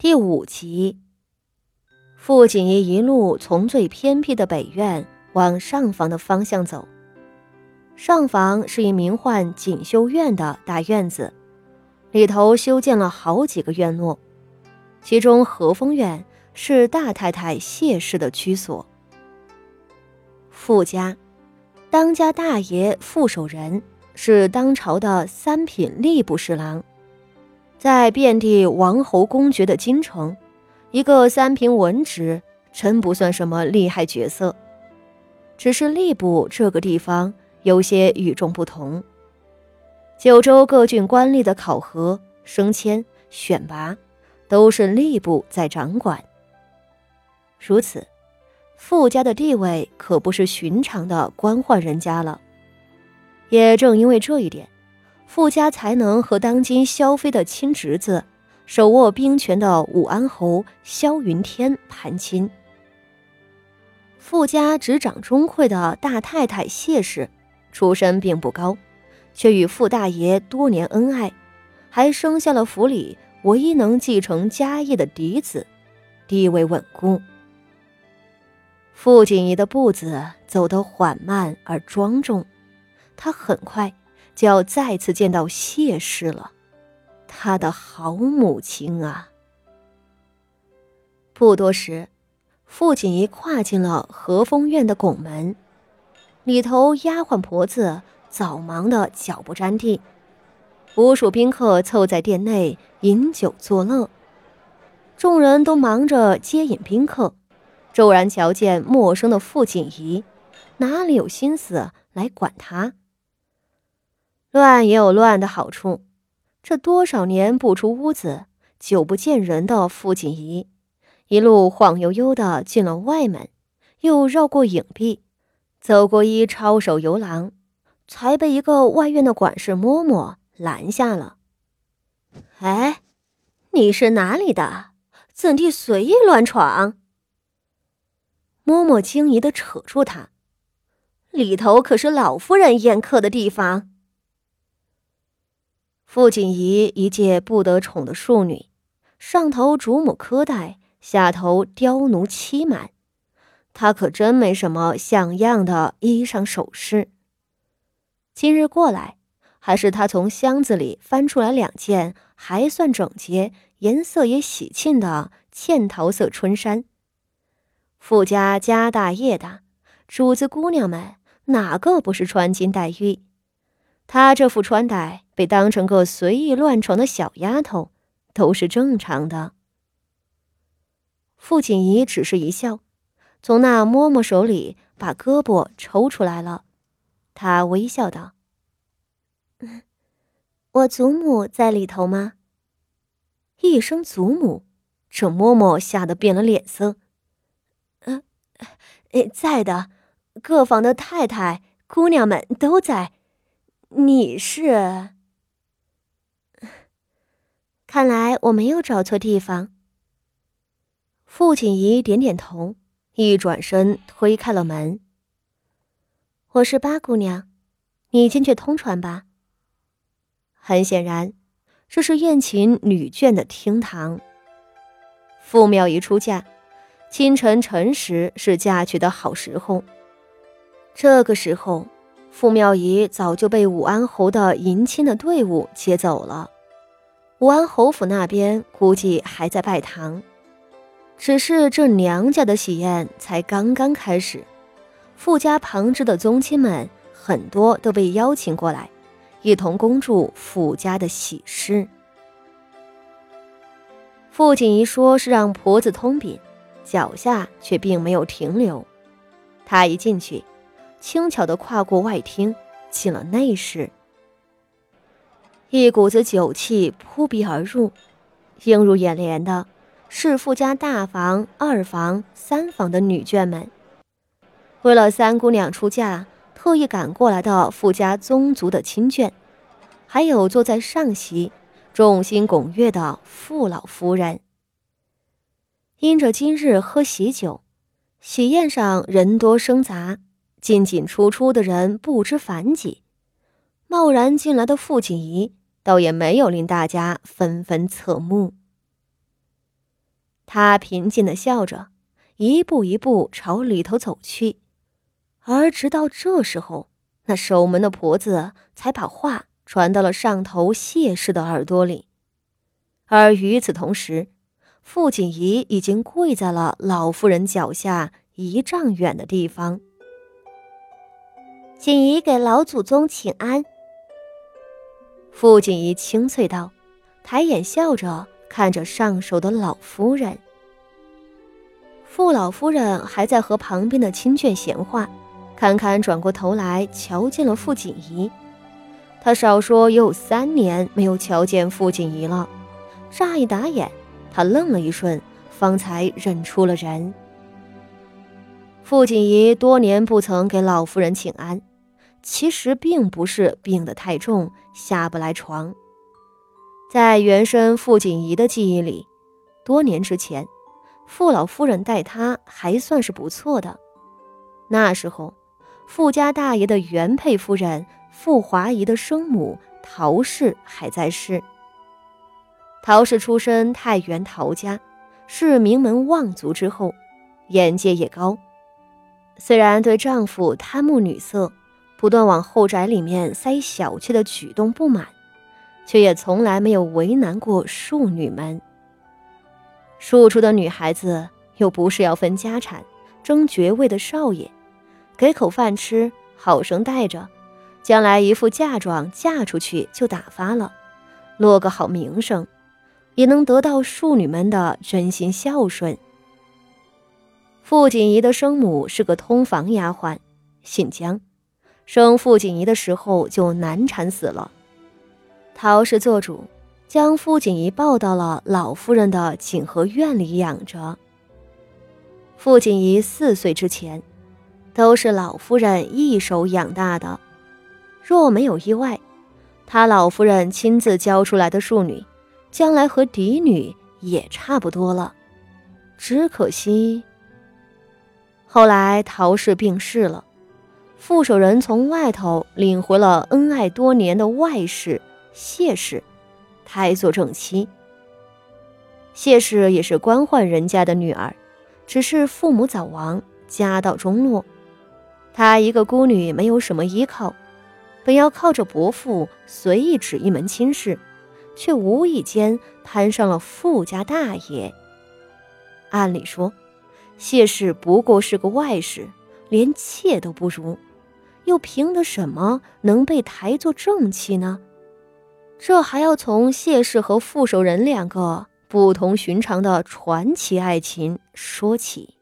第五集，傅锦仪一路从最偏僻的北院往上房的方向走。上房是一名唤锦绣院的大院子，里头修建了好几个院落，其中和风院是大太太谢氏的居所。傅家，当家大爷傅守仁是当朝的三品吏部侍郎。在遍地王侯公爵的京城，一个三品文职真不算什么厉害角色。只是吏部这个地方有些与众不同。九州各郡官吏的考核、升迁、选拔，都是吏部在掌管。如此，傅家的地位可不是寻常的官宦人家了。也正因为这一点。傅家才能和当今萧妃的亲侄子、手握兵权的武安侯萧云天攀亲。傅家执掌钟会的大太太谢氏，出身并不高，却与傅大爷多年恩爱，还生下了府里唯一能继承家业的嫡子，地位稳固。傅锦仪的步子走得缓慢而庄重，他很快。就要再次见到谢氏了，他的好母亲啊！不多时，傅锦仪跨进了和风院的拱门，里头丫鬟婆子早忙得脚不沾地，无数宾客凑在店内饮酒作乐，众人都忙着接引宾客，骤然瞧见陌生的傅锦仪，哪里有心思来管他？乱也有乱的好处，这多少年不出屋子、久不见人的傅锦仪，一路晃悠悠的进了外门，又绕过影壁，走过一抄手游廊，才被一个外院的管事嬷嬷拦下了。哎，你是哪里的？怎地随意乱闯？嬷嬷惊疑的扯住他，里头可是老夫人宴客的地方。傅锦仪一介不得宠的庶女，上头主母苛待，下头刁奴欺瞒，她可真没什么像样的衣裳首饰。今日过来，还是她从箱子里翻出来两件还算整洁、颜色也喜庆的嵌桃色春衫。傅家家大业大，主子姑娘们哪个不是穿金戴玉？她这副穿戴。被当成个随意乱闯的小丫头，都是正常的。傅锦仪只是一笑，从那嬷嬷手里把胳膊抽出来了。她微笑道：“我祖母在里头吗？”一声“祖母”，这嬷嬷吓得变了脸色。“嗯，在的，各房的太太、姑娘们都在。你是？”看来我没有找错地方。傅锦仪点点头，一转身推开了门。我是八姑娘，你进去通传吧。很显然，这是宴请女眷的厅堂。傅妙仪出嫁，清晨辰时是嫁娶的好时候。这个时候，傅妙仪早就被武安侯的迎亲的队伍接走了。武安侯府那边估计还在拜堂，只是这娘家的喜宴才刚刚开始，富家旁支的宗亲们很多都被邀请过来，一同恭祝傅家的喜事。傅锦仪说是让婆子通禀，脚下却并没有停留。他一进去，轻巧地跨过外厅，进了内室。一股子酒气扑鼻而入，映入眼帘的是富家大房、二房、三房的女眷们。为了三姑娘出嫁，特意赶过来的富家宗族的亲眷，还有坐在上席、众星拱月的傅老夫人。因着今日喝喜酒，喜宴上人多声杂，进进出出的人不知凡几。贸然进来的傅锦仪。倒也没有令大家纷纷侧目。他平静的笑着，一步一步朝里头走去。而直到这时候，那守门的婆子才把话传到了上头谢氏的耳朵里。而与此同时，傅锦仪已经跪在了老夫人脚下一丈远的地方。锦仪给老祖宗请安。傅锦仪清脆道，抬眼笑着看着上首的老夫人。傅老夫人还在和旁边的亲眷闲话，堪堪转过头来瞧见了傅锦仪。她少说也有三年没有瞧见傅锦仪了。乍一打眼，她愣了一瞬，方才认出了人。傅锦仪多年不曾给老夫人请安，其实并不是病得太重下不来床。在原生傅锦仪的记忆里，多年之前。傅老夫人待他还算是不错的。那时候，傅家大爷的原配夫人傅华仪的生母陶氏还在世。陶氏出身太原陶家，是名门望族之后，眼界也高。虽然对丈夫贪慕女色，不断往后宅里面塞小妾的举动不满，却也从来没有为难过庶女们。庶出的女孩子又不是要分家产、争爵位的少爷，给口饭吃，好生带着，将来一副嫁妆嫁出去就打发了，落个好名声，也能得到庶女们的真心孝顺。傅锦仪的生母是个通房丫鬟，姓江，生傅锦仪的时候就难产死了，陶氏做主。将傅锦仪抱到了老夫人的景和院里养着。傅锦仪四岁之前，都是老夫人一手养大的。若没有意外，他老夫人亲自教出来的庶女，将来和嫡女也差不多了。只可惜，后来陶氏病逝了，傅守仁从外头领回了恩爱多年的外室谢氏。胎做正妻，谢氏也是官宦人家的女儿，只是父母早亡，家道中落。她一个孤女，没有什么依靠，本要靠着伯父随意指一门亲事，却无意间攀上了富家大爷。按理说，谢氏不过是个外室，连妾都不如，又凭的什么能被抬做正妻呢？这还要从谢氏和傅守仁两个不同寻常的传奇爱情说起。